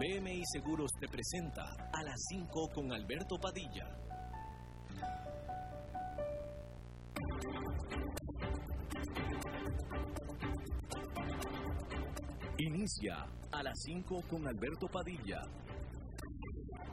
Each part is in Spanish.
BMI Seguros te presenta a las 5 con Alberto Padilla. Inicia a las 5 con Alberto Padilla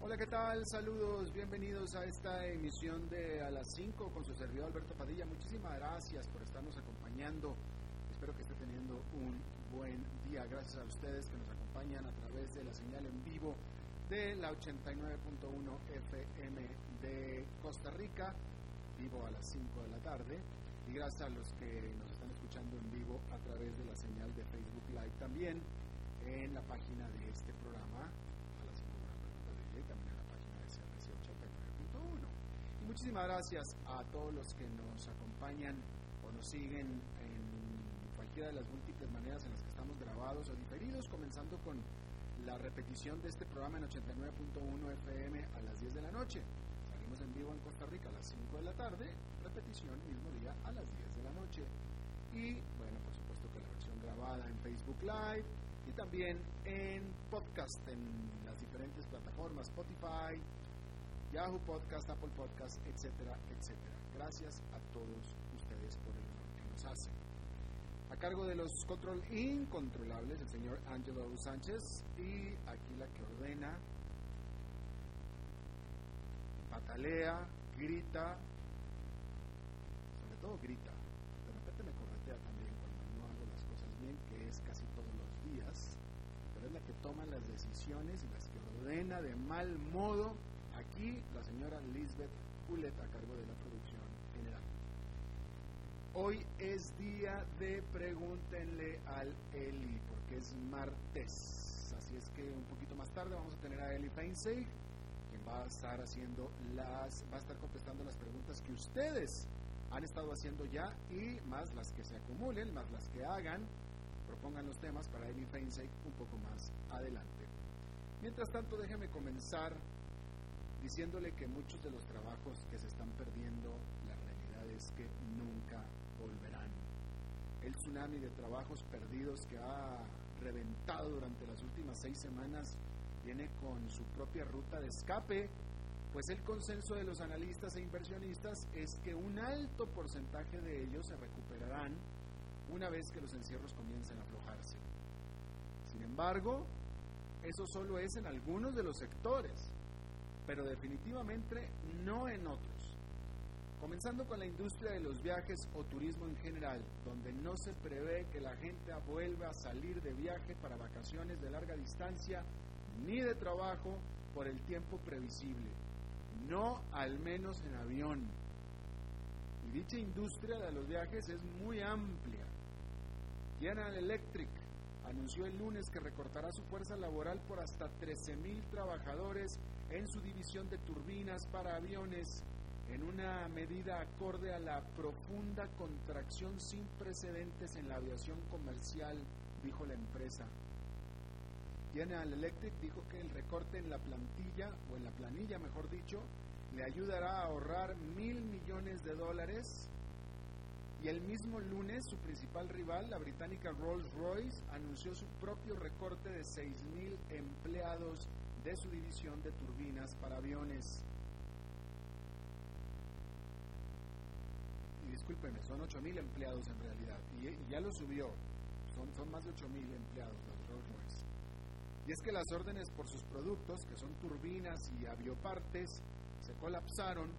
Hola, ¿qué tal? Saludos, bienvenidos a esta emisión de A las 5 con su servidor Alberto Padilla. Muchísimas gracias por estarnos acompañando. Espero que esté teniendo un buen día. Gracias a ustedes que nos acompañan a través de la señal en vivo de la 89.1 FM de Costa Rica, vivo a las 5 de la tarde. Y gracias a los que nos están escuchando en vivo a través de la señal de Facebook Live también en la página de este programa muchísimas gracias a todos los que nos acompañan o nos siguen en cualquiera de las múltiples maneras en las que estamos grabados o diferidos, comenzando con la repetición de este programa en 89.1 FM a las 10 de la noche. Salimos en vivo en Costa Rica a las 5 de la tarde, repetición mismo día a las 10 de la noche. Y bueno, por supuesto que la versión grabada en Facebook Live y también en podcast en las diferentes plataformas Spotify, Yahoo Podcast, Apple Podcast, etcétera, etcétera. Gracias a todos ustedes por el honor que nos hacen. A cargo de los control incontrolables, el señor Angelo Sánchez y aquí la que ordena, patalea, grita, sobre todo grita. De repente me corretea también cuando no hago las cosas bien, que es casi todos los días, pero es la que toma las decisiones y las que ordena de mal modo Aquí la señora Lisbeth Hulet a cargo de la producción general. Hoy es día de pregúntenle al Eli, porque es martes. Así es que un poquito más tarde vamos a tener a Eli Feinseig, quien va a estar haciendo las, va a estar contestando las preguntas que ustedes han estado haciendo ya y más las que se acumulen, más las que hagan, propongan los temas para Eli Feinseig un poco más adelante. Mientras tanto, déjeme comenzar diciéndole que muchos de los trabajos que se están perdiendo, la realidad es que nunca volverán. El tsunami de trabajos perdidos que ha reventado durante las últimas seis semanas viene con su propia ruta de escape, pues el consenso de los analistas e inversionistas es que un alto porcentaje de ellos se recuperarán una vez que los encierros comiencen a aflojarse. Sin embargo, eso solo es en algunos de los sectores pero definitivamente no en otros. Comenzando con la industria de los viajes o turismo en general, donde no se prevé que la gente vuelva a salir de viaje para vacaciones de larga distancia ni de trabajo por el tiempo previsible, no al menos en avión. Y dicha industria de los viajes es muy amplia. General Electric anunció el lunes que recortará su fuerza laboral por hasta 13.000 trabajadores en su división de turbinas para aviones en una medida acorde a la profunda contracción sin precedentes en la aviación comercial, dijo la empresa. General Electric dijo que el recorte en la plantilla, o en la planilla mejor dicho, le ayudará a ahorrar mil millones de dólares. Y el mismo lunes su principal rival, la británica Rolls-Royce, anunció su propio recorte de seis mil empleados de su división de turbinas para aviones. Y discúlpeme, son 8.000 empleados en realidad, y, ya lo subió, son, son más de 8.000 empleados los Rolls Royce. Y es que las órdenes por sus productos, que son turbinas y aviopartes, se colapsaron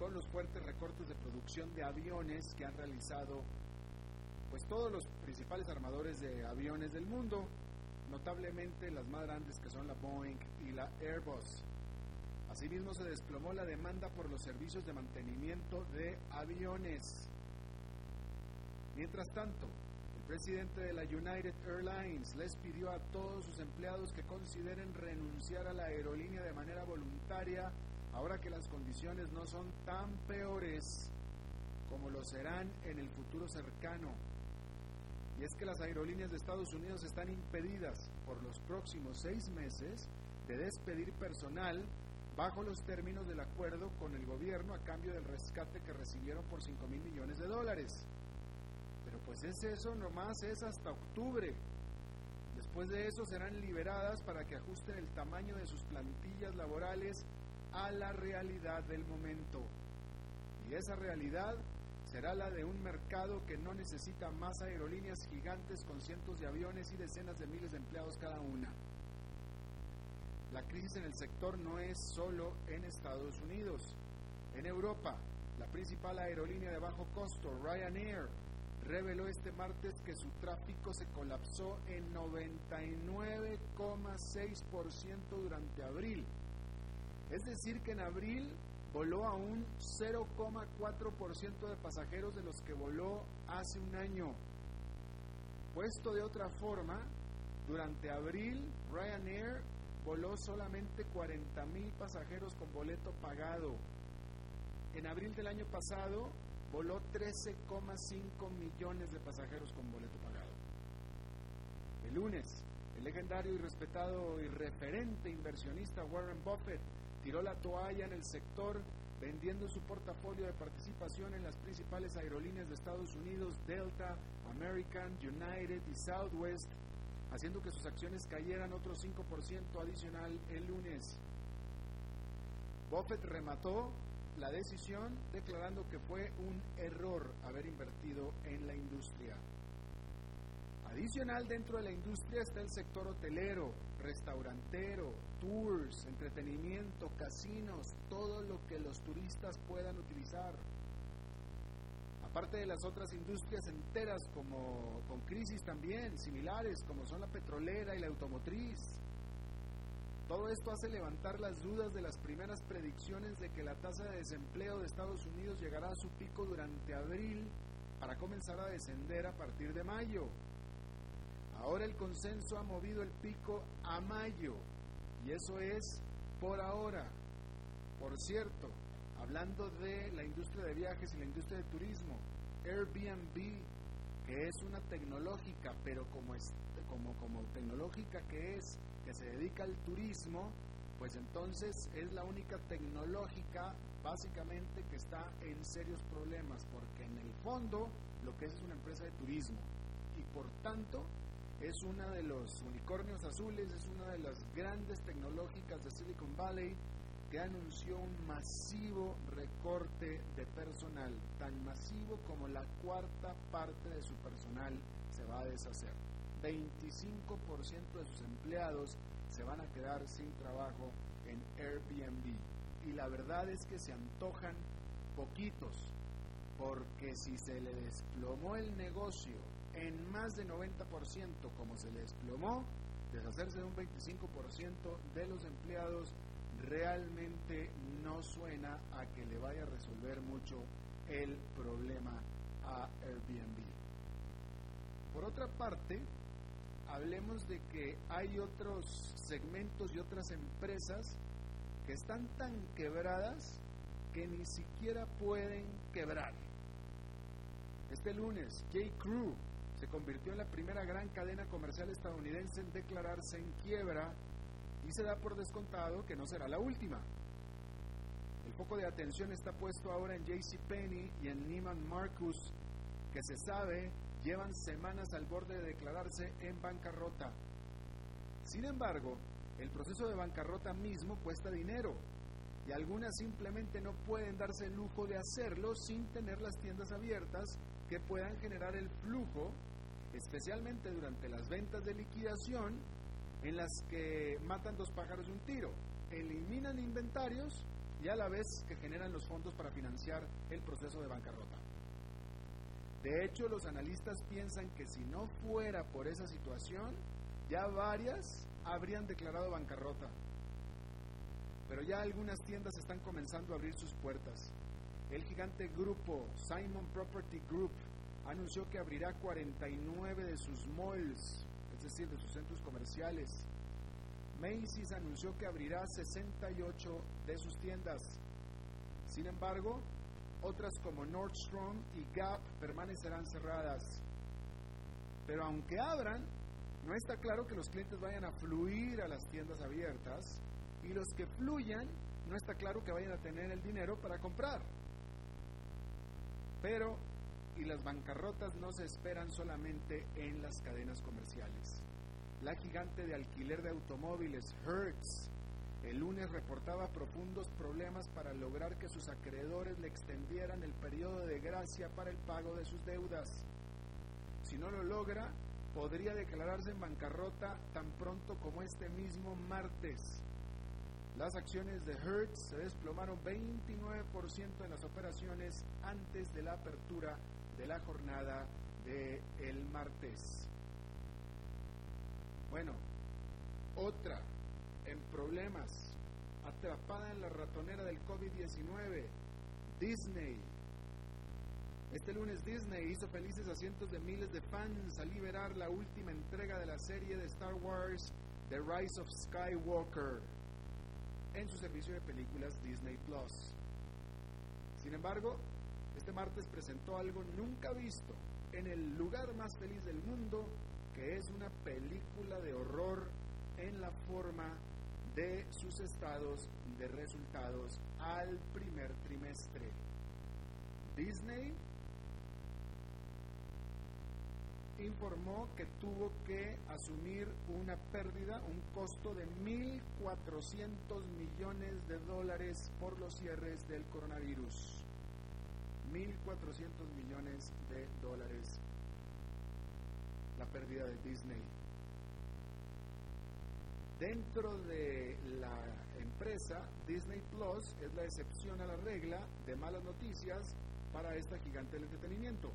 con los fuertes recortes de producción de aviones que han realizado pues todos los principales armadores de aviones del mundo, notablemente las más grandes que son la Boeing y la Airbus. Asimismo se desplomó la demanda por los servicios de mantenimiento de aviones. Mientras tanto, el presidente de la United Airlines les pidió a todos sus empleados que consideren renunciar a la aerolínea de manera voluntaria ahora que las condiciones no son tan peores como lo serán en el futuro cercano. Y es que las aerolíneas de Estados Unidos están impedidas por los próximos seis meses de despedir personal bajo los términos del acuerdo con el gobierno a cambio del rescate que recibieron por 5 mil millones de dólares. Pero pues es eso, nomás es hasta octubre. Después de eso serán liberadas para que ajusten el tamaño de sus plantillas laborales a la realidad del momento. Y esa realidad será la de un mercado que no necesita más aerolíneas gigantes con cientos de aviones y decenas de miles de empleados cada una. La crisis en el sector no es solo en Estados Unidos. En Europa, la principal aerolínea de bajo costo, Ryanair, reveló este martes que su tráfico se colapsó en 99,6% durante abril. Es decir, que en abril voló a un 0,4% de pasajeros de los que voló hace un año. Puesto de otra forma, durante abril Ryanair voló solamente 40 mil pasajeros con boleto pagado. En abril del año pasado voló 13,5 millones de pasajeros con boleto pagado. El lunes, el legendario y respetado y referente inversionista Warren Buffett tiró la toalla en el sector vendiendo su portafolio de participación en las principales aerolíneas de Estados Unidos, Delta, American, United y Southwest, haciendo que sus acciones cayeran otro 5% adicional el lunes. Buffett remató la decisión declarando que fue un error haber invertido en la industria. Adicional dentro de la industria está el sector hotelero, restaurantero, tours, entretenimiento, casinos, todo lo que los turistas puedan utilizar. Aparte de las otras industrias enteras como con crisis también similares como son la petrolera y la automotriz. Todo esto hace levantar las dudas de las primeras predicciones de que la tasa de desempleo de Estados Unidos llegará a su pico durante abril para comenzar a descender a partir de mayo. Ahora el consenso ha movido el pico a mayo y eso es por ahora. Por cierto, hablando de la industria de viajes y la industria de turismo, Airbnb, que es una tecnológica, pero como, es, como, como tecnológica que es, que se dedica al turismo, pues entonces es la única tecnológica básicamente que está en serios problemas, porque en el fondo lo que es es una empresa de turismo y por tanto es una de los unicornios azules, es una de las grandes tecnológicas de Silicon Valley que anunció un masivo recorte de personal, tan masivo como la cuarta parte de su personal se va a deshacer. 25% de sus empleados se van a quedar sin trabajo en Airbnb. Y la verdad es que se antojan poquitos, porque si se le desplomó el negocio en más de 90% como se le desplomó, deshacerse de un 25% de los empleados realmente no suena a que le vaya a resolver mucho el problema a Airbnb. Por otra parte, hablemos de que hay otros segmentos y otras empresas que están tan quebradas que ni siquiera pueden quebrar. Este lunes, J. Crew se convirtió en la primera gran cadena comercial estadounidense en declararse en quiebra y se da por descontado que no será la última. El foco de atención está puesto ahora en JCPenney y en Neiman Marcus, que se sabe llevan semanas al borde de declararse en bancarrota. Sin embargo, el proceso de bancarrota mismo cuesta dinero y algunas simplemente no pueden darse el lujo de hacerlo sin tener las tiendas abiertas que puedan generar el flujo especialmente durante las ventas de liquidación, en las que matan dos pájaros de un tiro, eliminan inventarios y a la vez que generan los fondos para financiar el proceso de bancarrota. De hecho, los analistas piensan que si no fuera por esa situación, ya varias habrían declarado bancarrota. Pero ya algunas tiendas están comenzando a abrir sus puertas. El gigante grupo Simon Property Group anunció que abrirá 49 de sus malls, es decir, de sus centros comerciales. Macy's anunció que abrirá 68 de sus tiendas. Sin embargo, otras como Nordstrom y Gap permanecerán cerradas. Pero aunque abran, no está claro que los clientes vayan a fluir a las tiendas abiertas y los que fluyan, no está claro que vayan a tener el dinero para comprar. Pero, y las bancarrotas no se esperan solamente en las cadenas comerciales. La gigante de alquiler de automóviles, Hertz, el lunes reportaba profundos problemas para lograr que sus acreedores le extendieran el periodo de gracia para el pago de sus deudas. Si no lo logra, podría declararse en bancarrota tan pronto como este mismo martes. Las acciones de Hertz se desplomaron 29% en las operaciones antes de la apertura de la jornada del el martes. Bueno, otra en problemas, atrapada en la ratonera del COVID-19, Disney. Este lunes Disney hizo felices a cientos de miles de fans al liberar la última entrega de la serie de Star Wars, The Rise of Skywalker, en su servicio de películas Disney Plus. Sin embargo, este martes presentó algo nunca visto en el lugar más feliz del mundo, que es una película de horror en la forma de sus estados de resultados al primer trimestre. Disney informó que tuvo que asumir una pérdida, un costo de 1.400 millones de dólares por los cierres del coronavirus. 1.400 millones de dólares la pérdida de Disney. Dentro de la empresa, Disney Plus es la excepción a la regla de malas noticias para esta gigante del entretenimiento.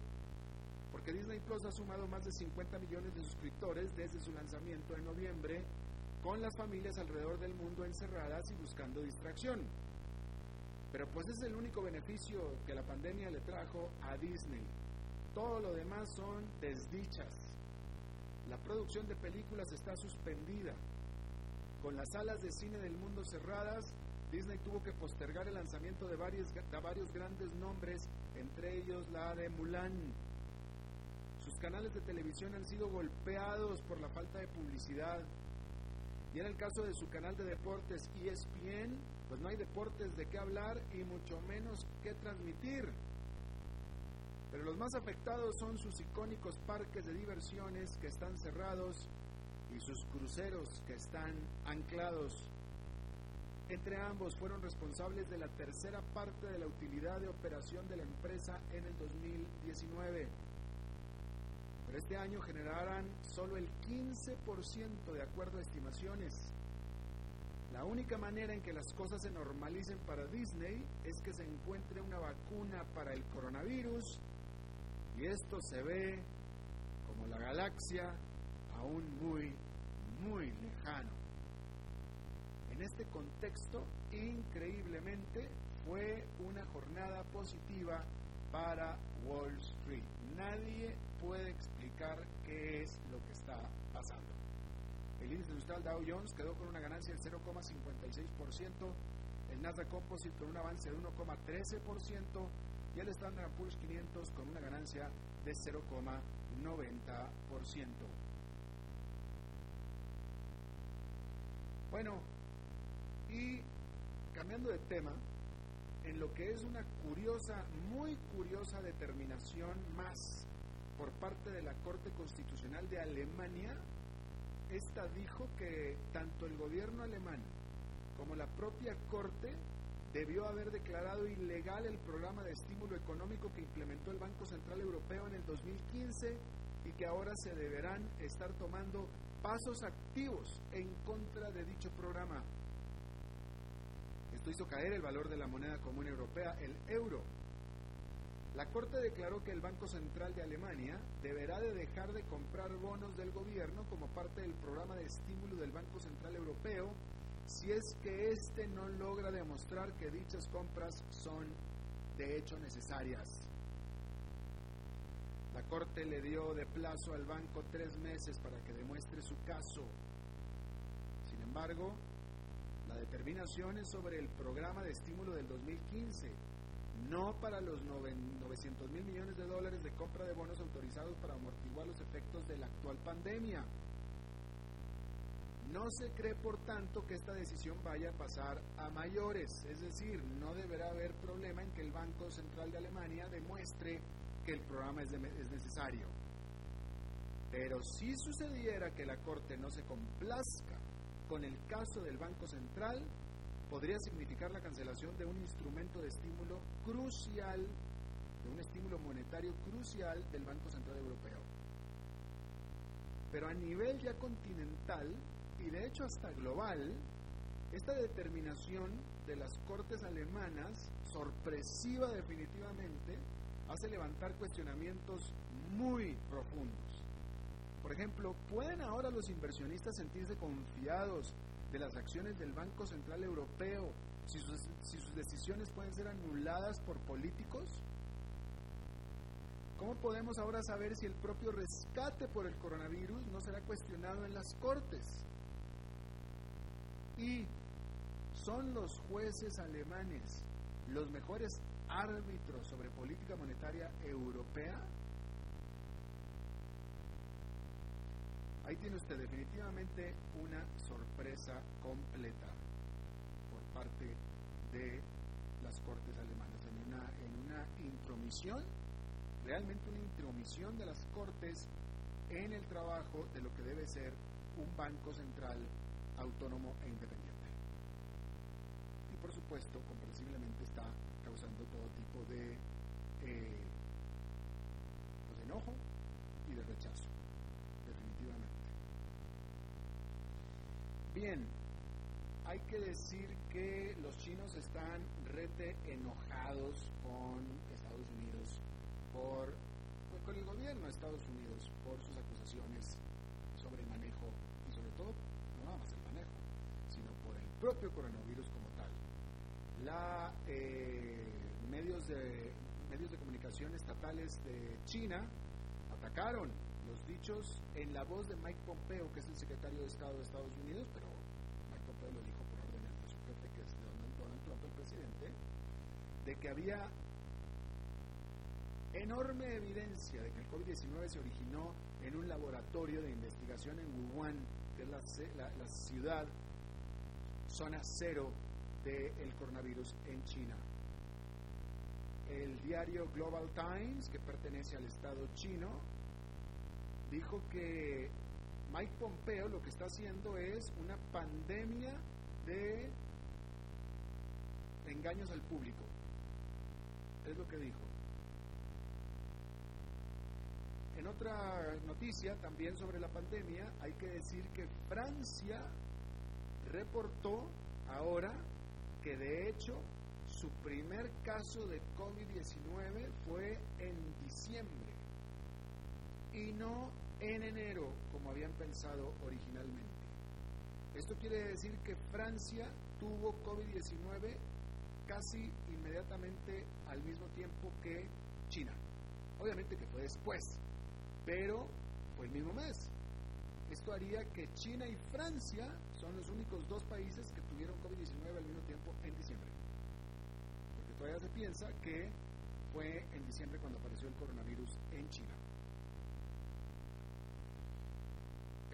Porque Disney Plus ha sumado más de 50 millones de suscriptores desde su lanzamiento en noviembre, con las familias alrededor del mundo encerradas y buscando distracción. Pero pues es el único beneficio que la pandemia le trajo a Disney. Todo lo demás son desdichas. La producción de películas está suspendida, con las salas de cine del mundo cerradas, Disney tuvo que postergar el lanzamiento de varios, de varios grandes nombres, entre ellos la de Mulan. Sus canales de televisión han sido golpeados por la falta de publicidad. Y en el caso de su canal de deportes ESPN, pues no hay deportes de qué hablar y mucho menos qué transmitir. Pero los más afectados son sus icónicos parques de diversiones que están cerrados y sus cruceros que están anclados. Entre ambos fueron responsables de la tercera parte de la utilidad de operación de la empresa en el 2019. Este año generarán solo el 15% de acuerdo a estimaciones. La única manera en que las cosas se normalicen para Disney es que se encuentre una vacuna para el coronavirus y esto se ve como la galaxia aún muy, muy lejano. En este contexto, increíblemente, fue una jornada positiva para Wall Street. Nadie puede explicar qué es lo que está pasando. El índice industrial Dow Jones quedó con una ganancia del 0,56%, el Nasdaq Composite con un avance de 1,13% y el Standard Poor's 500 con una ganancia de 0,90%. Bueno, y cambiando de tema, en lo que es una curiosa, muy curiosa determinación más por parte de la Corte Constitucional de Alemania, esta dijo que tanto el gobierno alemán como la propia Corte debió haber declarado ilegal el programa de estímulo económico que implementó el Banco Central Europeo en el 2015 y que ahora se deberán estar tomando pasos activos en contra de dicho programa. Esto hizo caer el valor de la moneda común europea, el euro. La Corte declaró que el Banco Central de Alemania deberá de dejar de comprar bonos del gobierno como parte del programa de estímulo del Banco Central Europeo si es que éste no logra demostrar que dichas compras son de hecho necesarias. La Corte le dio de plazo al banco tres meses para que demuestre su caso. Sin embargo, la determinación es sobre el programa de estímulo del 2015 no para los 900 mil millones de dólares de compra de bonos autorizados para amortiguar los efectos de la actual pandemia. No se cree, por tanto, que esta decisión vaya a pasar a mayores, es decir, no deberá haber problema en que el Banco Central de Alemania demuestre que el programa es, es necesario. Pero si sucediera que la Corte no se complazca con el caso del Banco Central, podría significar la cancelación de un instrumento de estímulo crucial, de un estímulo monetario crucial del Banco Central Europeo. Pero a nivel ya continental y de hecho hasta global, esta determinación de las Cortes alemanas, sorpresiva definitivamente, hace levantar cuestionamientos muy profundos. Por ejemplo, ¿pueden ahora los inversionistas sentirse confiados de las acciones del Banco Central Europeo, si sus, si sus decisiones pueden ser anuladas por políticos? ¿Cómo podemos ahora saber si el propio rescate por el coronavirus no será cuestionado en las Cortes? Y son los jueces alemanes los mejores árbitros sobre política monetaria europea Ahí tiene usted definitivamente una sorpresa completa por parte de las Cortes alemanas, en una, en una intromisión, realmente una intromisión de las Cortes en el trabajo de lo que debe ser un banco central autónomo e independiente. Y por supuesto, comprensiblemente está causando todo tipo de eh, pues, enojo y de rechazo. Bien, hay que decir que los chinos están rete enojados con Estados Unidos, por, pues, con el gobierno de Estados Unidos, por sus acusaciones sobre el manejo, y sobre todo, no nada más el manejo, sino por el propio coronavirus como tal. La, eh, medios, de, medios de comunicación estatales de China atacaron los dichos en la voz de Mike Pompeo, que es el secretario de Estado de Estados Unidos, pero Mike Pompeo lo dijo por orden de su jefe, que es Donald Trump, el presidente, de que había enorme evidencia de que el COVID-19 se originó en un laboratorio de investigación en Wuhan, que es la, la ciudad, zona cero del coronavirus en China. El diario Global Times, que pertenece al Estado chino, dijo que Mike Pompeo lo que está haciendo es una pandemia de engaños al público. Es lo que dijo. En otra noticia, también sobre la pandemia, hay que decir que Francia reportó ahora que de hecho su primer caso de COVID-19 fue en diciembre y no en enero como habían pensado originalmente. Esto quiere decir que Francia tuvo COVID-19 casi inmediatamente al mismo tiempo que China. Obviamente que fue después, pero fue el mismo mes. Esto haría que China y Francia son los únicos dos países que tuvieron COVID-19 al mismo tiempo en diciembre. Porque todavía se piensa que fue en diciembre cuando apareció el coronavirus en China.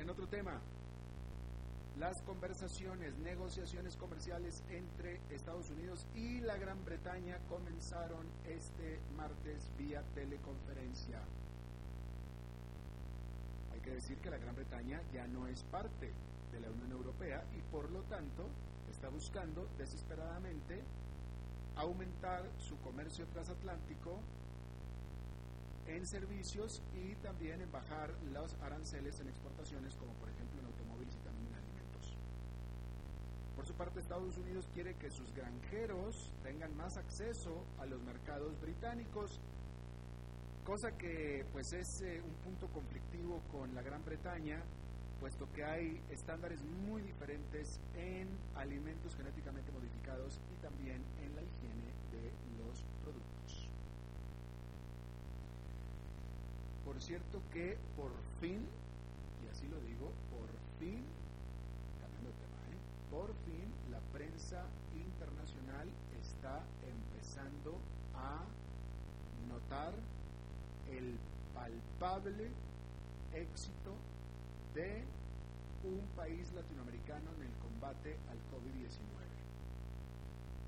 En otro tema, las conversaciones, negociaciones comerciales entre Estados Unidos y la Gran Bretaña comenzaron este martes vía teleconferencia. Hay que decir que la Gran Bretaña ya no es parte de la Unión Europea y por lo tanto está buscando desesperadamente aumentar su comercio transatlántico en servicios y también en bajar los aranceles en exportaciones, como por ejemplo en automóviles y también en alimentos. Por su parte, Estados Unidos quiere que sus granjeros tengan más acceso a los mercados británicos cosa que pues es eh, un punto conflictivo con la Gran Bretaña, puesto que hay estándares muy diferentes en alimentos genéticamente modificados y también en la Por cierto que por fin, y así lo digo, por fin, cambiando de tema, ¿eh? por fin la prensa internacional está empezando a notar el palpable éxito de un país latinoamericano en el combate al COVID-19.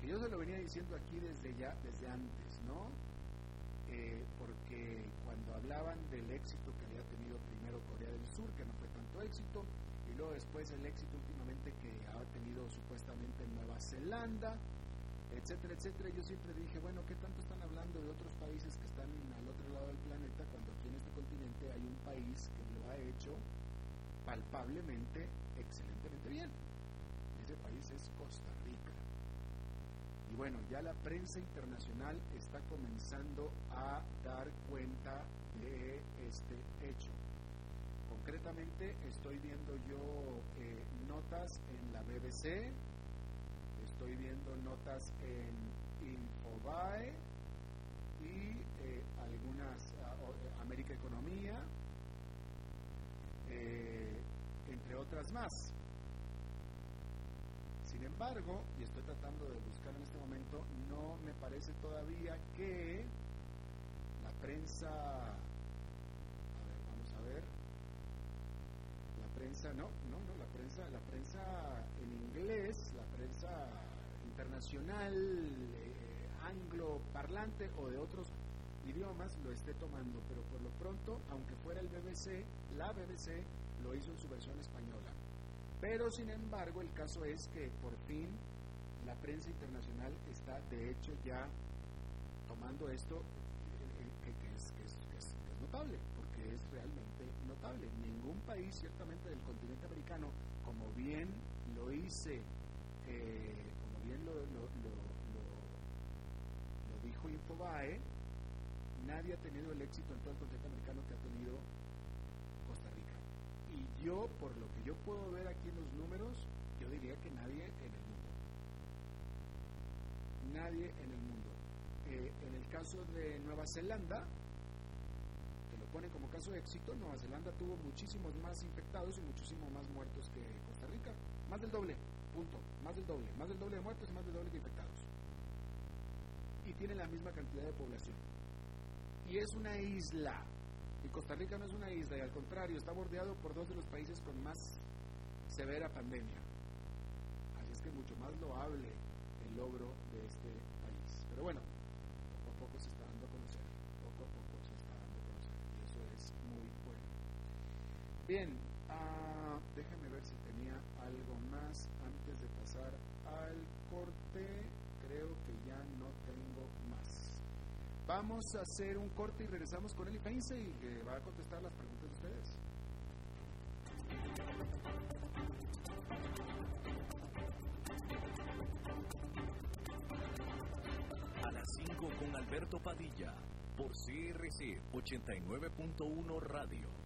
Que yo se lo venía diciendo aquí desde ya, desde antes, ¿no? Eh, porque cuando hablaban del éxito que había tenido primero Corea del Sur, que no fue tanto éxito, y luego después el éxito últimamente que ha tenido supuestamente Nueva Zelanda, etcétera, etcétera, yo siempre dije, bueno, ¿qué tanto están hablando de otros países que están al otro lado del planeta cuando aquí en este continente hay un país que lo ha hecho palpablemente, excelentemente bien? Ese país es Costa Rica. Y bueno, ya la prensa internacional está comenzando a dar cuenta de este hecho. Concretamente estoy viendo yo eh, notas en la BBC, estoy viendo notas en Infobae y eh, algunas, uh, América Economía, entre otras más. Sin embargo, y estoy tratando de buscar en este momento, no me parece todavía que la prensa, a ver, vamos a ver, la prensa, no, no, no, la prensa, la prensa en inglés, la prensa internacional, eh, angloparlante o de otros idiomas lo esté tomando, pero por lo pronto, aunque fuera el BBC, la BBC lo hizo en su versión española. Pero sin embargo, el caso es que por fin la prensa internacional está de hecho ya tomando esto eh, eh, que, es, notable, porque es realmente notable. Ningún país, ciertamente del continente americano, como bien lo hice eh, bien lo, dijo Infobae, nadie ha tenido el éxito en todo el continente americano que ha tenido yo, por lo que yo puedo ver aquí en los números, yo diría que nadie en el mundo. Nadie en el mundo. Eh, en el caso de Nueva Zelanda, que lo pone como caso de éxito, Nueva Zelanda tuvo muchísimos más infectados y muchísimos más muertos que Costa Rica, más del doble. Punto. Más del doble. Más del doble de muertos y más del doble de infectados. Y tiene la misma cantidad de población. Y es una isla. Y Costa Rica no es una isla, y al contrario, está bordeado por dos de los países con más severa pandemia. Así es que mucho más loable el logro de este país. Pero bueno, poco a poco se está dando a conocer. Poco a poco se está dando a conocer. Y eso es muy bueno. Bien, uh, déjenme ver si tenía algo más de pasar al corte, creo que ya no. Vamos a hacer un corte y regresamos con Eli Feinse y que va a contestar las preguntas de ustedes. A las 5 con Alberto Padilla, por CRC 89.1 Radio.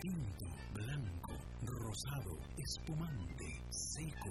Tinto, blanco, rosado, espumante, seco,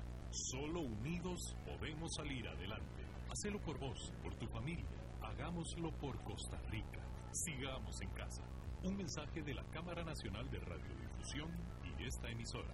Solo unidos podemos salir adelante. Hacelo por vos, por tu familia. Hagámoslo por Costa Rica. Sigamos en casa. Un mensaje de la Cámara Nacional de Radiodifusión y esta emisora.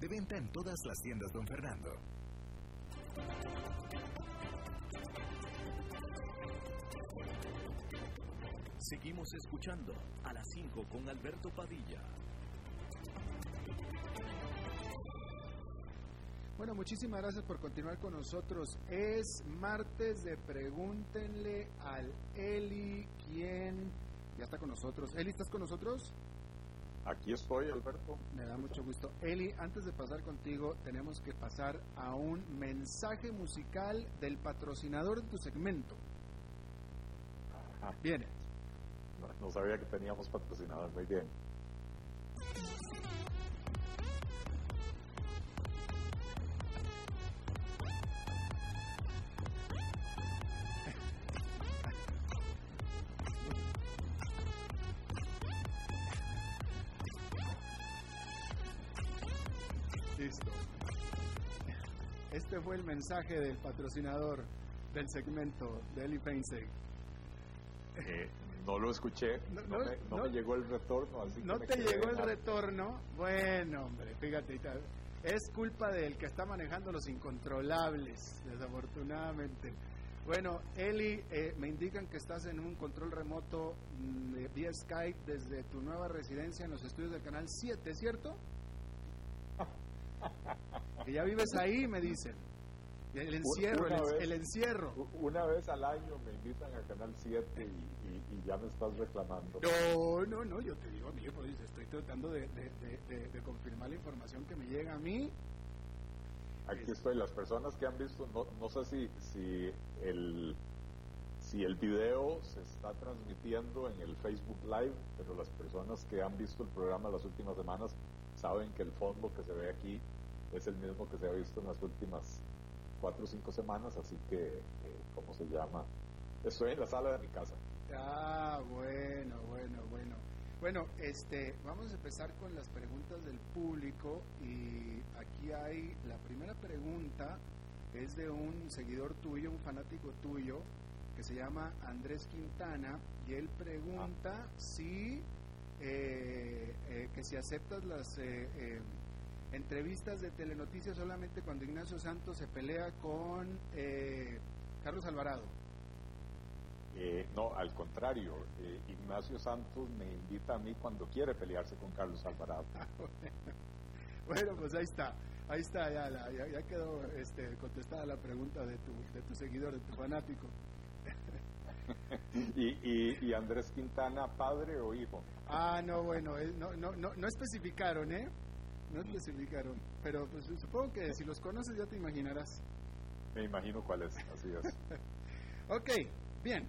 De venta en todas las tiendas, don Fernando. Seguimos escuchando a las 5 con Alberto Padilla. Bueno, muchísimas gracias por continuar con nosotros. Es martes de Pregúntenle al Eli quién ya está con nosotros. Eli, ¿estás con nosotros? Aquí estoy, Alberto. Me da mucho gusto. Eli, antes de pasar contigo, tenemos que pasar a un mensaje musical del patrocinador de tu segmento. Viene. no, no sabía que teníamos patrocinador. Muy bien. Listo. Este fue el mensaje del patrocinador del segmento de Eli Feinstein. Eh, no lo escuché, No, me, no no. me llegó el retorno. Así ¿No te llegó el retorno? Bueno, hombre, fíjate, es culpa del que está manejando los incontrolables, desafortunadamente. Bueno, Eli, eh, me indican que estás en un control remoto mm, de- vía Skype desde tu nueva residencia en los estudios del Canal 7, ¿cierto? Que ya vives ahí, me dicen. El encierro, el, vez. encierro. Una vez al año me invitan a Canal 7 y, y- y ya me estás reclamando. No, no, no, yo te digo, amigo, pues, estoy tratando de, de- de- de- de confirmar la información que me llega a mí. Aquí estoy. Las personas que han visto, no, no sé si, si, el, si el video se está transmitiendo en el Facebook Live, pero las personas que han visto el programa las últimas semanas saben que el fondo que se ve aquí es el mismo que se ha visto en las últimas cuatro o cinco semanas, así que, eh, ¿cómo se llama? Estoy en la sala de mi casa. Ah, bueno, bueno, bueno. Bueno, este, vamos a empezar con las preguntas del público y aquí hay la primera pregunta es de un seguidor tuyo, un fanático tuyo que se llama Andrés Quintana y él pregunta si eh, eh, que si aceptas las eh, eh, entrevistas de Telenoticias solamente cuando Ignacio Santos se pelea con eh, Carlos Alvarado. Eh, no, al contrario, eh, Ignacio Santos me invita a mí cuando quiere pelearse con Carlos Alvarado. Bueno, pues ahí está, ahí está, ya, la- ya, ya quedó este, contestada la pregunta de tu, de tu seguidor, de tu fanático. y, y, y Andrés Quintana, padre o hijo. Ah, no, bueno, no, no, no, no especificaron, ¿eh? No especificaron, pero pues supongo que si los conoces ya te imaginarás. Me imagino cuál es, así es. Ok, bien.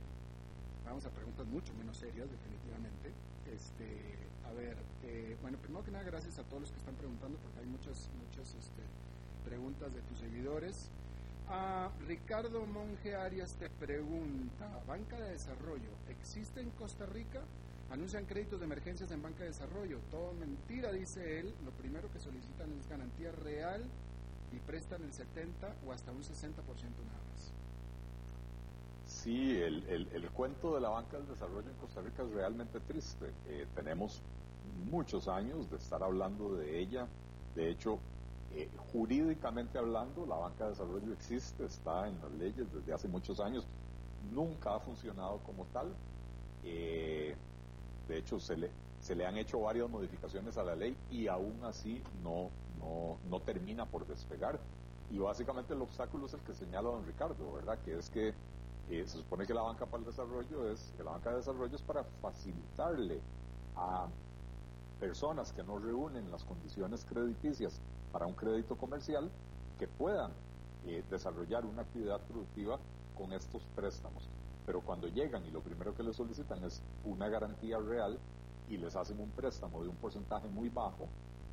Vamos a preguntas mucho menos serias, definitivamente. Este, a ver, eh, bueno, primero que nada, gracias a todos los que están preguntando, porque hay muchas, muchas este, preguntas de tus seguidores. Ah, Ricardo Monge Arias te pregunta, ¿banca de desarrollo existe en Costa Rica? Anuncian créditos de emergencias en banca de desarrollo. Todo mentira, dice él. Lo primero que solicitan es garantía real y prestan el 70 o hasta un 60% nada más. Sí, el, el, cuento de la banca del desarrollo en Costa Rica es realmente triste. Eh, tenemos muchos años de estar hablando de ella. De hecho, eh, jurídicamente hablando, la banca de desarrollo existe, está en las leyes desde hace muchos años. Nunca ha funcionado como tal. Eh, de hecho, se le, han hecho varias modificaciones a la ley y aún así no termina por despegar. Y básicamente el obstáculo es el que señala don Ricardo, ¿verdad? Que es que eh, se supone que la banca para el desarrollo es, que la banca de desarrollo es para facilitarle a personas que no reúnen las condiciones crediticias para un crédito comercial que puedan eh, desarrollar una actividad productiva con estos préstamos. Pero cuando llegan y lo primero que les solicitan es una garantía real y les hacen un préstamo de un porcentaje muy bajo,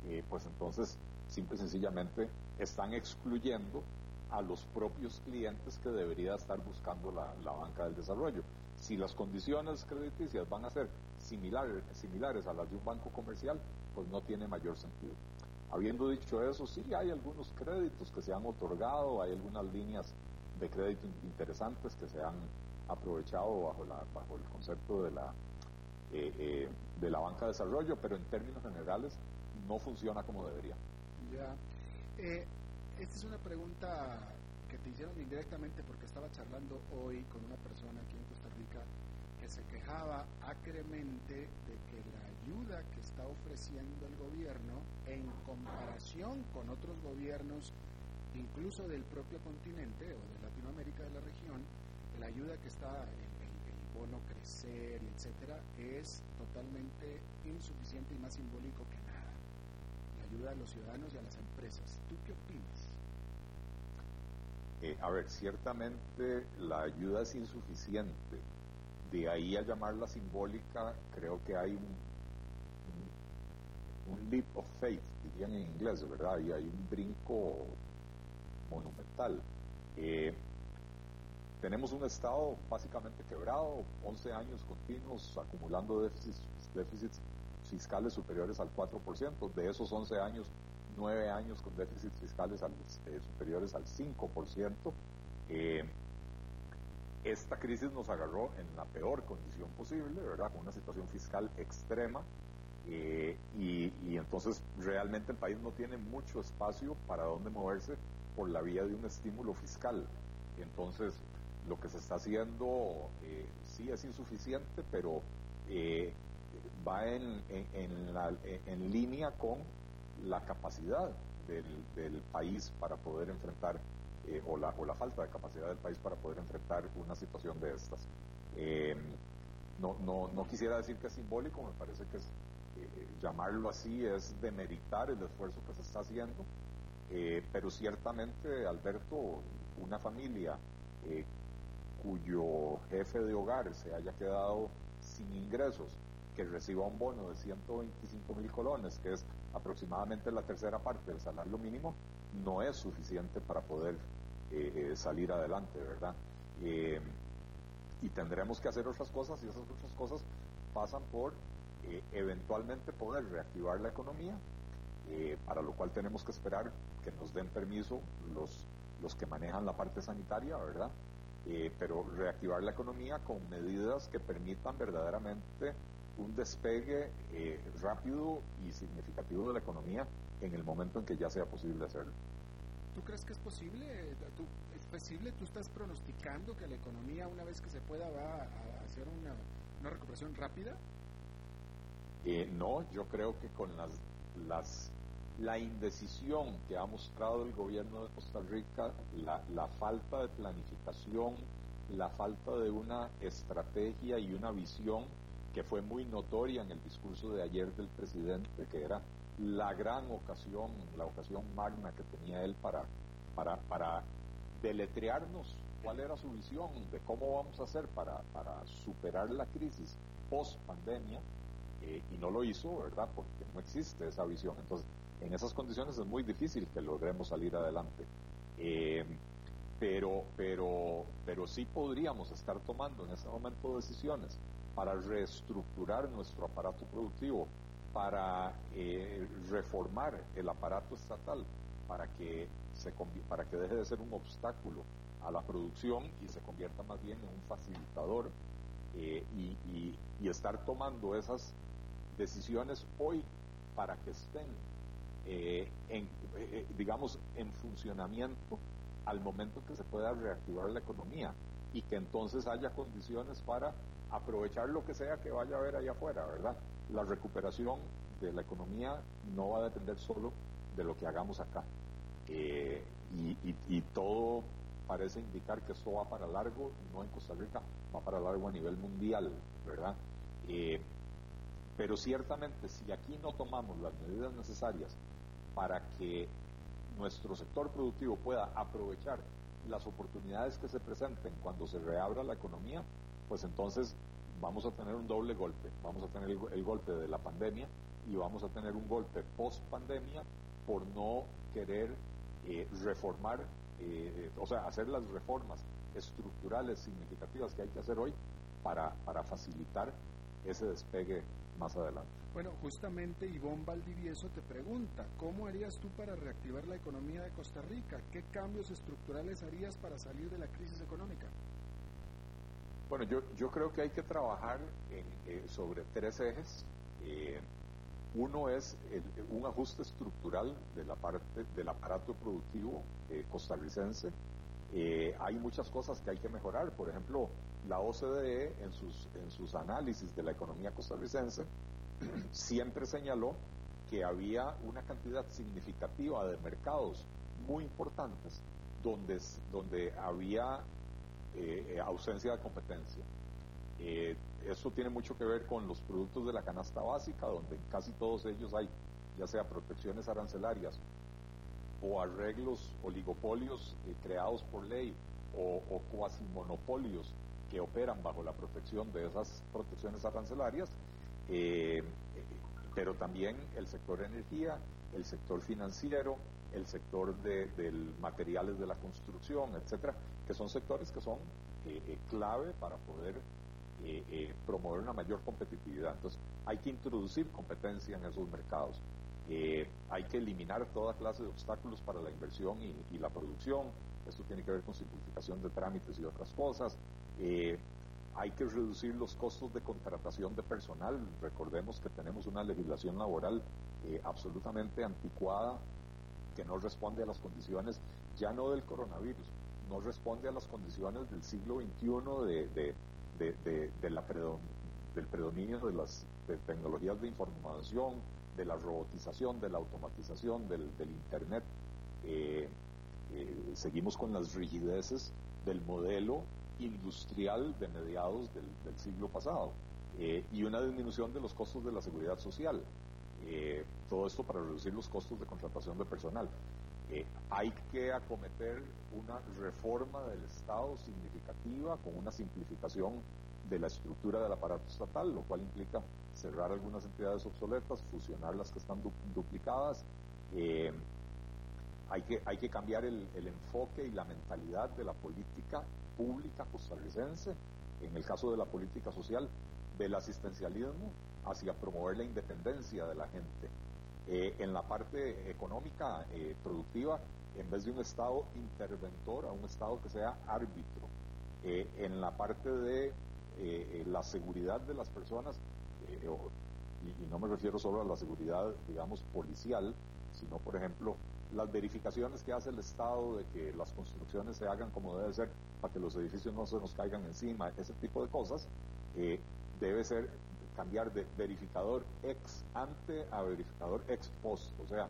eh, pues entonces simple y sencillamente están excluyendo a los propios clientes que debería estar buscando la, banca del desarrollo. Si las condiciones crediticias van a ser similares, similares a las de un banco comercial, pues no tiene mayor sentido. Habiendo dicho eso, sí hay algunos créditos que se han otorgado, hay algunas líneas de crédito interesantes que se han aprovechado bajo, la, bajo el concepto de la, eh, eh, de la banca de desarrollo, pero en términos generales no funciona como debería. Ya. Eh, esta es una pregunta que te hicieron indirectamente porque estaba charlando hoy con una persona aquí en Costa Rica se quejaba acremente de que la ayuda que está ofreciendo el gobierno en comparación con otros gobiernos, incluso del propio continente o de Latinoamérica de la región, la ayuda que está, el, el bono crecer, etcétera, es totalmente insuficiente y más simbólico que nada. La ayuda a los ciudadanos y a las empresas. ¿Tú qué opinas? Eh, a ver, ciertamente la ayuda es insuficiente. De ahí a llamarla simbólica, creo que hay un, leap of faith, dirían en inglés, ¿verdad? Y hay un brinco monumental. Eh, tenemos un Estado básicamente quebrado, 11 años continuos acumulando déficits, déficits fiscales superiores al 4%. De esos 11 años, nueve años con déficits fiscales eh, superiores al 5%. Eh, esta crisis nos agarró en la peor condición posible, ¿verdad? Con una situación fiscal extrema. Eh, y, entonces realmente el país no tiene mucho espacio para dónde moverse por la vía de un estímulo fiscal. Entonces lo que se está haciendo sí es insuficiente, pero va en, la, en línea con la capacidad del, país para poder enfrentar, eh, o, la, o la falta de capacidad del país para poder enfrentar una situación de estas. Em, no, no, no quisiera decir que es simbólico, me parece que es, eh, llamarlo así es demeritar el esfuerzo que se está haciendo, eh, pero ciertamente, Alberto, una familia cuyo jefe de hogar se haya quedado sin ingresos, que reciba un bono de 125 mil colones, que es aproximadamente la tercera parte del salario mínimo, no es suficiente para poder eh, eh, salir adelante, ¿verdad? Eh, y tendremos que hacer otras cosas y esas otras cosas pasan por eventualmente poder reactivar la economía, para lo cual tenemos que esperar que nos den permiso los, los que manejan la parte sanitaria, ¿verdad? pero reactivar la economía con medidas que permitan verdaderamente un despegue eh, rápido y significativo de la economía en el momento en que ya sea posible hacerlo. ¿Tú crees que es posible? ¿Tú, ¿Es posible? ¿Tú estás pronosticando que la economía una vez que se pueda va a hacer una, una recuperación rápida? Eh, no, yo creo que con las, las, la indecisión que ha mostrado el gobierno de Costa Rica, la, la falta de planificación, la falta de una estrategia y una visión que fue muy notoria en el discurso de ayer del presidente, que era la gran ocasión, la ocasión magna que tenía él para, para, para deletrearnos cuál era su visión de cómo vamos a hacer para, para superar la crisis post pandemia, eh, y no lo hizo, ¿verdad? Porque no existe esa visión. Entonces, en esas condiciones es muy difícil que logremos salir adelante. Eh, pero, pero, pero sí podríamos estar tomando en este momento decisiones para reestructurar nuestro aparato productivo, para eh, reformar el aparato estatal, para que, se, para que deje de ser un obstáculo a la producción y se convierta más bien en un facilitador eh, y, estar tomando esas decisiones hoy para que estén, eh, digamos, en funcionamiento al momento que se pueda reactivar la economía y que entonces haya condiciones para aprovechar lo que sea que vaya a haber allá afuera, ¿verdad? La recuperación de la economía no va a depender solo de lo que hagamos acá. Eh, y, todo parece indicar que esto va para largo, no en Costa Rica, va para largo a nivel mundial, ¿verdad? Eh, pero ciertamente si aquí no tomamos las medidas necesarias para que nuestro sector productivo pueda aprovechar las oportunidades que se presenten cuando se reabra la economía, pues entonces vamos a tener un doble golpe. Vamos a tener el, golpe de la pandemia y vamos a tener un golpe post pandemia por no querer eh, reformar, eh, o sea, hacer las reformas estructurales significativas que hay que hacer hoy para, para facilitar ese despegue más adelante. Bueno, justamente Ivonne Valdivieso te pregunta, ¿cómo harías tú para reactivar la economía de Costa Rica? ¿Qué cambios estructurales harías para salir de la crisis económica? Bueno, yo, yo creo que hay que trabajar eh, sobre tres ejes. Eh, uno es un ajuste estructural de la parte del aparato productivo eh, costarricense. hay muchas cosas que hay que mejorar. Por ejemplo, la OCDE en sus, en sus análisis de la economía costarricense siempre señaló que había una cantidad significativa de mercados muy importantes donde, donde había eh, eh, ausencia de competencia. Eh, eso tiene mucho que ver con los productos de la canasta básica, donde casi todos ellos hay ya sea protecciones arancelarias o arreglos, oligopolios creados por ley o, o cuasi monopolios que operan bajo la protección de esas protecciones arancelarias, pero también el sector energía, el sector financiero, el sector de, materiales de la construcción, etcétera, que son sectores que son eh, eh, clave para poder eh, promover una mayor competitividad. Entonces, hay que introducir competencia en esos mercados. hay que eliminar toda clase de obstáculos para la inversión y, la producción. Esto tiene que ver con simplificación de trámites y otras cosas. hay que reducir los costos de contratación de personal. Recordemos que tenemos una legislación laboral absolutamente anticuada que no responde a las condiciones ya no del coronavirus, no responde a las condiciones del siglo XXI de, de, del predominio de las tecnologías de información, de la robotización, de la automatización, del, Internet. Eh, eh, seguimos con las rigideces del modelo industrial de mediados del, siglo pasado eh, y una disminución de los costos de la seguridad social. Eh, todo esto para reducir los costos de contratación de personal. Eh, hay que acometer una reforma del Estado significativa con una simplificación de la estructura del aparato estatal, lo cual implica cerrar algunas entidades obsoletas, fusionar las que están duplicadas. Eh, hay, que, hay que cambiar el, el enfoque y la mentalidad de la política pública costarricense, en el caso de la política social, del asistencialismo hacia promover la independencia de la gente. Eh, en la parte económica, eh, productiva, en vez de un Estado interventor, a un Estado que sea árbitro. Eh, en la parte de la seguridad de las personas, y, y, no me refiero solo a la seguridad, digamos, policial, sino, por ejemplo, las verificaciones que hace el Estado de que las construcciones se hagan como debe ser para que los edificios no se nos caigan encima, ese tipo de cosas, debe ser cambiar de verificador ex ante a verificador ex post, o sea,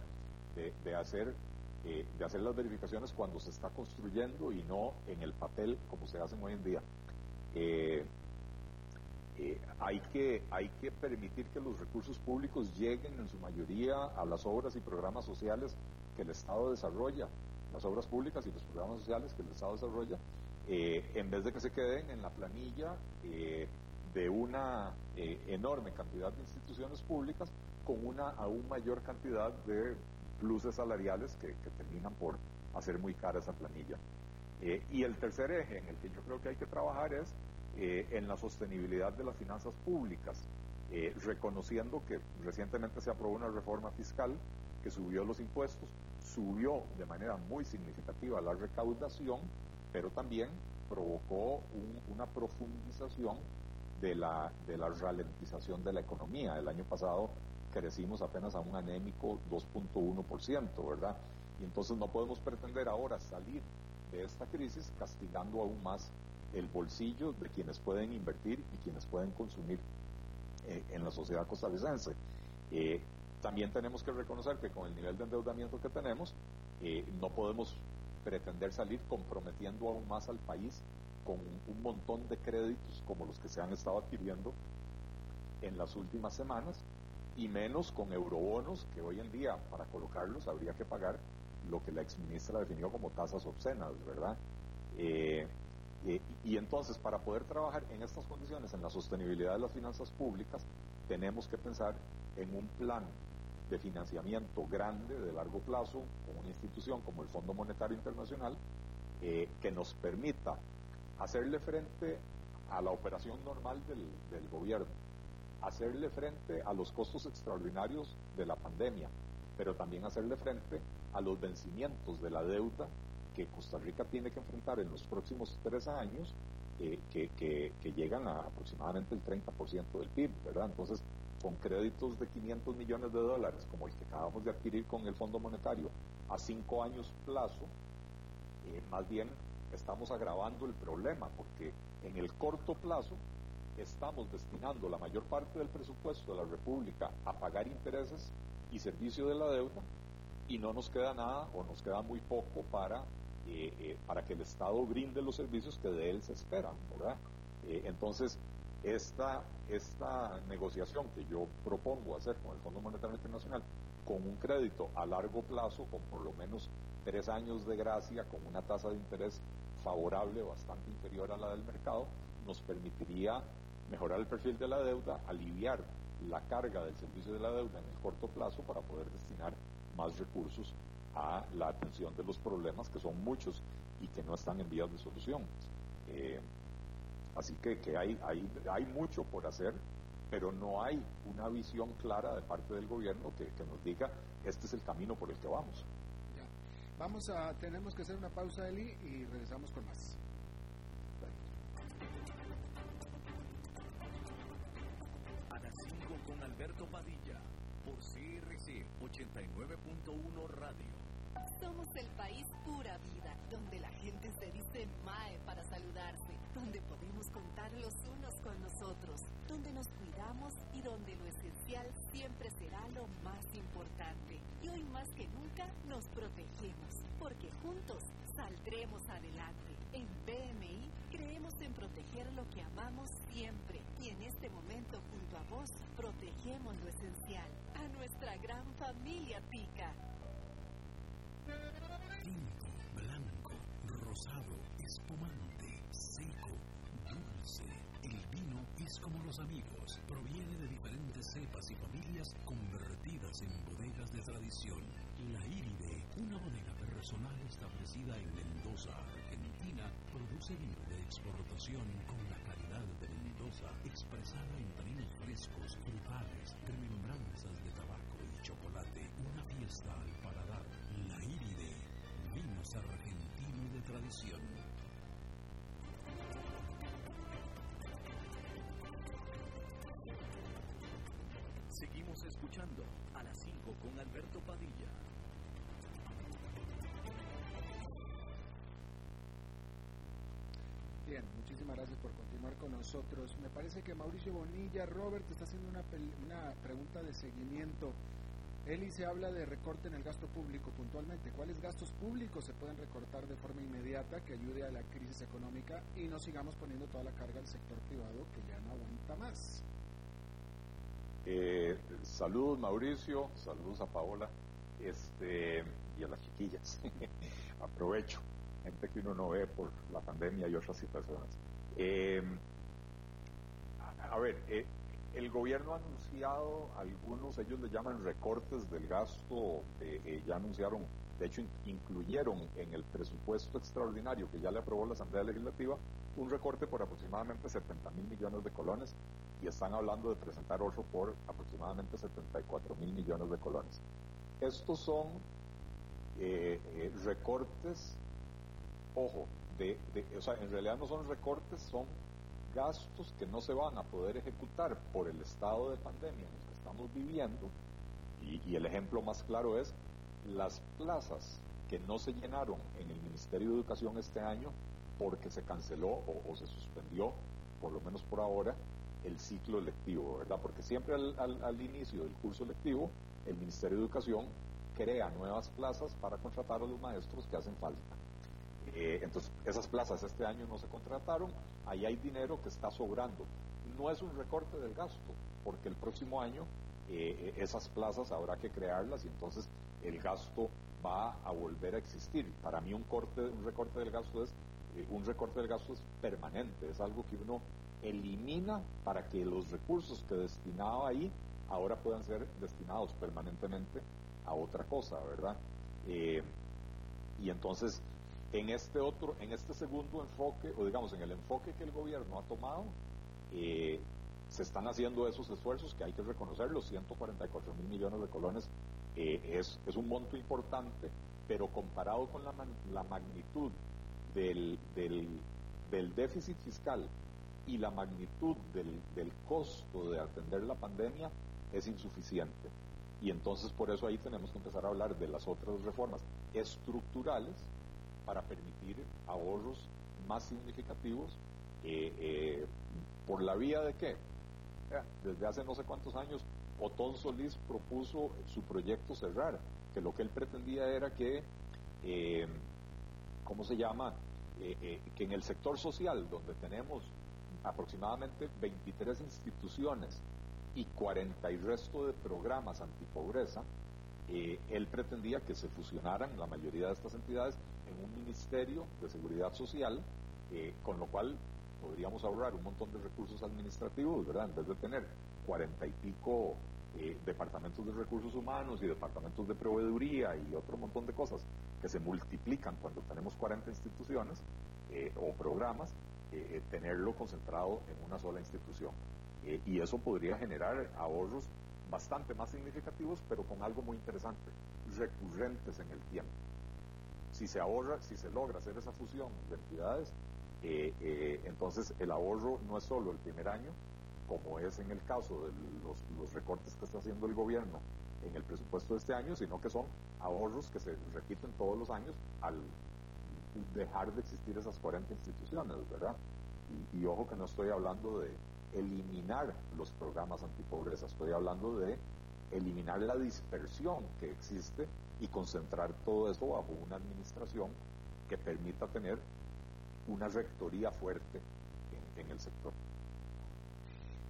de, hacer eh, de hacer las verificaciones cuando se está construyendo y no en el papel como se hacen hoy en día. Eh, eh, hay, que, hay que permitir que los recursos públicos lleguen en su mayoría a las obras y programas sociales que el Estado desarrolla, las obras públicas y los programas sociales que el Estado desarrolla, en vez de que se queden en la planilla de una eh, enorme cantidad de instituciones públicas con una aún mayor cantidad de pluses salariales que, terminan por hacer muy cara esa planilla. Eh, y el tercer eje en el que yo creo que hay que trabajar es eh, en la sostenibilidad de las finanzas públicas, reconociendo que recientemente se aprobó una reforma fiscal que subió los impuestos, subió de manera muy significativa la recaudación, pero también provocó una profundización de la, de la ralentización de la economía. El año pasado crecimos apenas a un anémico 2.1%, ¿verdad? Y entonces no podemos pretender ahora salir de esta crisis castigando aún más el bolsillo de quienes pueden invertir y quienes pueden consumir eh, en la sociedad costarricense. Eh, también tenemos que reconocer que con el nivel de endeudamiento que tenemos, eh, no podemos pretender salir comprometiendo aún más al país con un montón de créditos como los que se han estado adquiriendo en las últimas semanas y menos con eurobonos que hoy en día para colocarlos habría que pagar lo que la exministra definió como tasas obscenas, ¿verdad? Eh, eh, y entonces para poder trabajar en estas condiciones, en la sostenibilidad de las finanzas públicas, tenemos que pensar en un plan de financiamiento grande, de largo plazo, con una institución como el Fondo Monetario Internacional, eh, que nos permita hacerle frente a la operación normal del, gobierno, hacerle frente a los costos extraordinarios de la pandemia, pero también hacerle frente a los vencimientos de la deuda que Costa Rica tiene que enfrentar en los próximos tres años, eh, que, que, que, llegan a aproximadamente el 30% del PIB, ¿verdad? Entonces, con créditos de 500 millones de dólares, como el que acabamos de adquirir con el Fondo Monetario, a cinco años plazo, eh, más bien estamos agravando el problema, porque en el corto plazo estamos destinando la mayor parte del presupuesto de la República a pagar intereses y servicio de la deuda y no nos queda nada o nos queda muy poco para, eh, eh, para que el Estado brinde los servicios que de él se esperan, ¿verdad? Eh, entonces, esta, esta negociación que yo propongo hacer con el Fondo Monetario Internacional con un crédito a largo plazo, con por lo menos tres años de gracia, con una tasa de interés favorable, bastante inferior a la del mercado, nos permitiría mejorar el perfil de la deuda, aliviar la carga del servicio de la deuda en el corto plazo para poder destinar más recursos a la atención de los problemas que son muchos y que no están en vías de solución. Eh, así que, que hay, hay, hay mucho por hacer, pero no hay una visión clara de parte del gobierno que, que nos diga este es el camino por el que vamos. Ya. Vamos a, tenemos que hacer una pausa, Eli, y regresamos con más. A las 5 con Alberto Padilla, por CRC 89.1 Radio. Somos el país pura vida, donde la gente se dice MAE para saludarse, donde podemos contar los unos con los otros, donde nos porque juntos saldremos adelante. En PMI creemos en proteger lo que amamos siempre y en este momento junto a vos protegemos lo esencial, a nuestra gran familia Tica. Tinto, blanco, rosado, espumante, seco, dulce. El vino es como los amigos. Proviene de diferentes cepas y familias convertidas en bodegas de tradición. La Iride, una bodega personal establecida en Mendoza, Argentina, produce vino de exportación con la calidad de Mendoza expresada en taninos frescos, frutales, remembranzas de tabaco y chocolate. Una fiesta al paladar. La Iride, vinos argentinos de tradición. Seguimos escuchando a las 5 con Alberto Padilla. Muchísimas gracias por continuar con nosotros. Me parece que Mauricio Bonilla, Robert, está haciendo una, una pregunta de seguimiento. Eli se habla de recorte en el gasto público puntualmente. ¿Cuáles gastos públicos se pueden recortar de forma inmediata que ayude a la crisis económica y no sigamos poniendo toda la carga al sector privado que ya no aguanta más? Eh, saludos Mauricio, saludos a Paola este, y a las chiquillas. Aprovecho, gente que uno no ve por la pandemia y otras situaciones. Eh, a, ver, eh, el gobierno anunció anunciado algunos, ellos le llaman recortes del gasto, eh, ya anunciaron, de hecho incluyeron en el presupuesto extraordinario que ya le aprobó la Asamblea Legislativa un recorte por aproximadamente 70 mil millones de colones y están hablando de presentar otro por aproximadamente 74 mil millones de colones. Estos son eh, eh, recortes, ojo, de, o sea, en realidad no son recortes, son gastos que no se van a poder ejecutar por el estado de pandemia en el que estamos viviendo. Y, el ejemplo más claro es las plazas que no se llenaron en el Ministerio de Educación este año porque se canceló o, se suspendió, por lo menos por ahora, el ciclo lectivo, ¿verdad? Porque siempre al, inicio del curso lectivo, el Ministerio de Educación crea nuevas plazas para contratar a los maestros que hacen falta. Eh, entonces, esas plazas este año no se contrataron, ahí hay dinero que está sobrando. No es un recorte del gasto, porque el próximo año eh, esas plazas habrá que crearlas y entonces el gasto va a volver a existir. Para mí un, corte, un recorte del gasto es eh, un recorte del gasto es permanente, es algo que uno elimina para que los recursos que destinaba ahí ahora puedan ser destinados permanentemente a otra cosa, ¿verdad? y entonces en este otro, en este segundo enfoque, o digamos en el enfoque que el gobierno ha tomado, eh, se están haciendo esos esfuerzos que hay que reconocer, los 144 mil millones de colones eh, es, un monto importante, pero comparado con la, magnitud del, déficit fiscal y la magnitud del costo de atender la pandemia, es insuficiente. Y entonces por eso ahí tenemos que empezar a hablar de las otras reformas estructurales para permitir ahorros más significativos eh, eh, por la vía de qué? Desde hace no sé cuántos años, Otón Solís propuso su proyecto cerrar, que lo que él pretendía era que, eh, ¿cómo se llama? que en el sector social, donde tenemos aproximadamente 23 instituciones y 40 y resto de programas antipobreza, él pretendía que se fusionaran la mayoría de estas entidades en un ministerio de seguridad social, eh, con lo cual podríamos ahorrar un montón de recursos administrativos, ¿verdad? En vez de tener cuarenta y pico eh, departamentos de recursos humanos y departamentos de proveeduría y otro montón de cosas que se multiplican cuando tenemos 40 instituciones eh, o programas, tenerlo concentrado en una sola institución. y eso podría generar ahorros bastante más significativos, pero con algo muy interesante, recurrentes en el tiempo si se ahorra, si se logra hacer esa fusión de entidades, eh, eh, entonces el ahorro no es solo el primer año, como es en el caso de los, recortes que está haciendo el gobierno en el presupuesto de este año, sino que son ahorros que se repiten todos los años al dejar de existir esas 40 instituciones, ¿verdad? Y, y ojo que no estoy hablando de eliminar los programas antipobreza, estoy hablando de eliminar la dispersión que existe y concentrar todo eso bajo una administración que permita tener una rectoría fuerte en, el sector.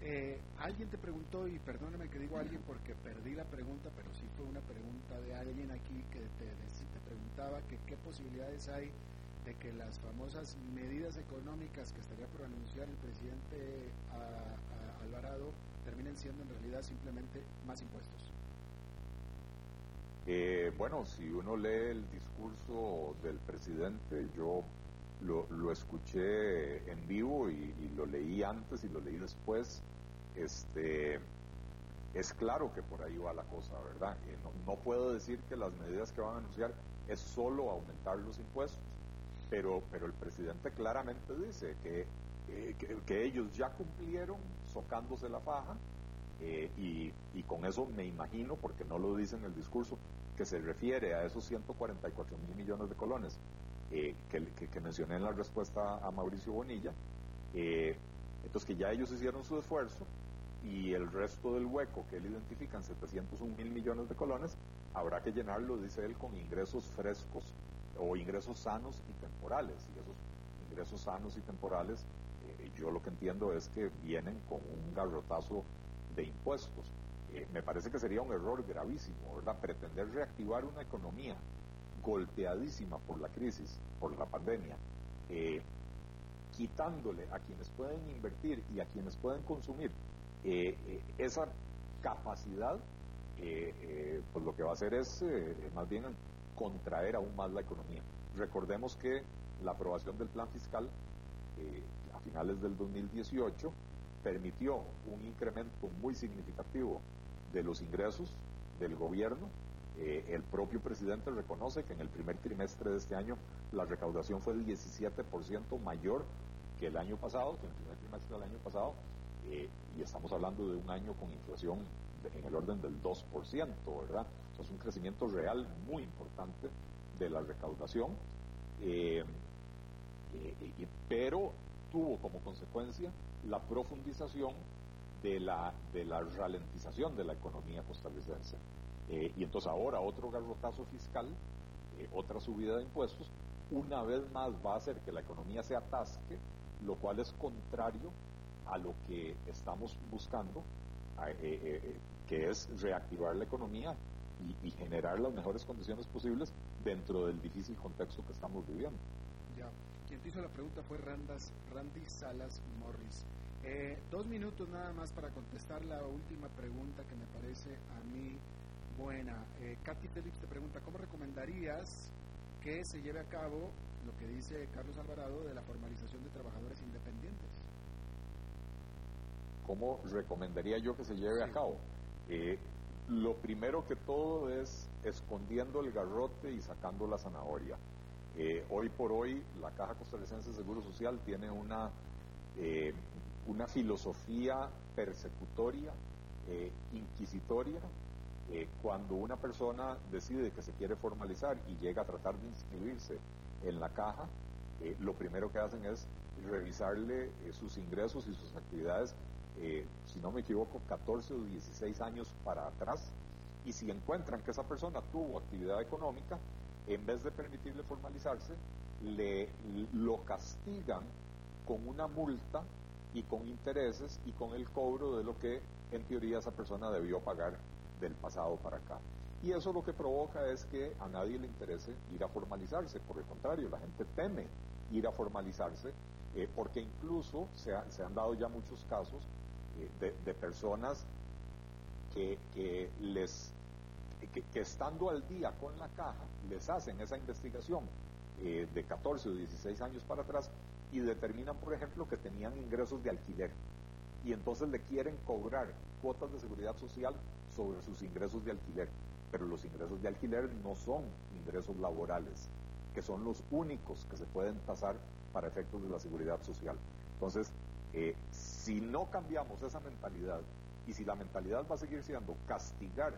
Eh, alguien te preguntó, y perdóname que digo alguien porque perdí la pregunta, pero sí fue una pregunta de alguien aquí que te, te preguntaba que qué posibilidades hay de que las famosas medidas económicas que estaría por anunciar el presidente Alvarado terminen siendo en realidad simplemente más impuestos. Eh, bueno, si uno lee el discurso del presidente, yo lo, escuché en vivo y, lo leí antes y lo leí después, este, es claro que por ahí va la cosa, ¿verdad? No, puedo decir que las medidas que van a anunciar es solo aumentar los impuestos, pero, pero el presidente claramente dice que, eh, que ellos ya cumplieron socándose la faja, eh, y, con eso me imagino, porque no lo dice en el discurso, que se refiere a esos 144 mil millones de colones eh, que, mencioné en la respuesta a Mauricio Bonilla. Eh, entonces que ya ellos hicieron su esfuerzo y el resto del hueco que él identifica en 701 mil millones de colones habrá que llenarlo, dice él, con ingresos frescos o ingresos sanos y temporales. Y esos ingresos sanos y temporales, yo lo que entiendo es que vienen con un garrotazo de impuestos. Eh, me parece que sería un error gravísimo, ¿verdad? Pretender reactivar una economía golpeadísima por la crisis, por la pandemia, eh, quitándole a quienes pueden invertir y a quienes pueden consumir eh, esa capacidad, pues lo que va a hacer es más bien contraer aún más la economía. Recordemos que la aprobación del plan fiscal a finales del 2018 permitió un incremento muy significativo de los ingresos del gobierno. Eh, el propio presidente reconoce que en el primer trimestre de este año la recaudación fue del 17% mayor que el año pasado, que en el primer trimestre del año pasado, eh, y estamos hablando de un año con inflación en el orden del 2%, ¿verdad? es un crecimiento real muy importante de la recaudación, eh, pero tuvo como consecuencia la profundización de la, de la ralentización de la economía costarricense. Eh, y entonces ahora otro garrotazo fiscal, eh, otra subida de impuestos, una vez más va a hacer que la economía se atasque, lo cual es contrario a lo que estamos buscando, eh, que es reactivar la economía y, y, generar las mejores condiciones posibles dentro del difícil contexto que estamos viviendo. Quien te hizo la pregunta fue Randas, Randy Salas Morris. Eh, dos minutos nada más para contestar la última pregunta que me parece a mí buena. Eh, Katy Félix te pregunta, ¿cómo recomendarías que se lleve a cabo lo que dice Carlos Alvarado de la formalización de trabajadores independientes? ¿Cómo recomendaría yo que se lleve a cabo? Eh, lo primero que todo es escondiendo el garrote y sacando la zanahoria. Eh, hoy por hoy la Caja Costarricense de Seguro Social tiene una una filosofía persecutoria, eh, inquisitoria, eh, cuando una persona decide que se quiere formalizar y llega a tratar de inscribirse en la caja, eh, lo primero que hacen es revisarle sus ingresos y sus actividades, si no me equivoco, 14 o 16 años para atrás, y si encuentran que esa persona tuvo actividad económica, en vez de permitirle formalizarse, le, lo castigan con una multa y con intereses y con el cobro de lo que en teoría esa persona debió pagar del pasado para acá. Y eso lo que provoca es que a nadie le interese ir a formalizarse, por el contrario, la gente teme ir a formalizarse eh, porque incluso se, han dado ya muchos casos eh, de, personas que, les que, estando al día con la caja les hacen esa investigación eh, de 14 o 16 años para atrás y determinan, por ejemplo, que tenían ingresos de alquiler y entonces le quieren cobrar cuotas de seguridad social sobre sus ingresos de alquiler. Pero los ingresos de alquiler no son ingresos laborales, que son los únicos que se pueden tasar para efectos de la seguridad social. Entonces, eh, si no cambiamos esa mentalidad y si la mentalidad va a seguir siendo castigar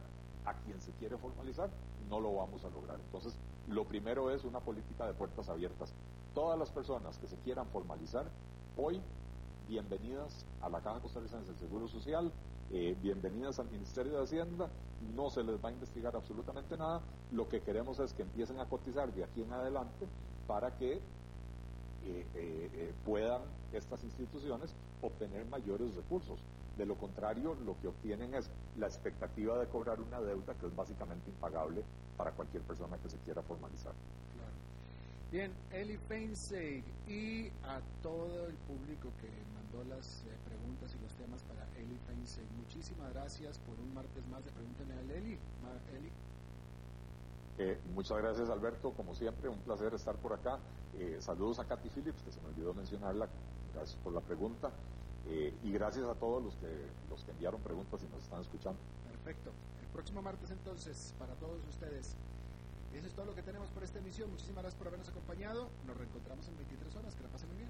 a quien se quiere formalizar, no lo vamos a lograr. Entonces, lo primero es una política de puertas abiertas todas las personas que se quieran formalizar hoy, bienvenidas a la Caja Costarricense del Seguro Social, eh, bienvenidas al Ministerio de Hacienda, no se les va a investigar absolutamente nada, lo que queremos es que empiecen a cotizar de aquí en adelante para que eh, eh, puedan estas instituciones obtener mayores recursos. De lo contrario, lo que obtienen es la expectativa de cobrar una deuda que es básicamente impagable para cualquier persona que se quiera formalizar. Bien, Eli Feinstein y a todo el público que mandó las eh, preguntas y los temas para Eli Feinstein. Muchísimas gracias por un martes más de Pregúntenle a Eli. Eli. Eh, muchas gracias Alberto, como siempre, un placer estar por acá. Eh, saludos a Katy Phillips, que se me olvidó mencionarla, gracias por la pregunta. Y gracias a todos los que, los que enviaron preguntas y nos están escuchando. Perfecto. El próximo martes entonces, para todos ustedes, eso es todo lo que tenemos por esta emisión. Muchísimas gracias por habernos acompañado. Nos reencontramos en 23 horas. Que la pasen muy bien.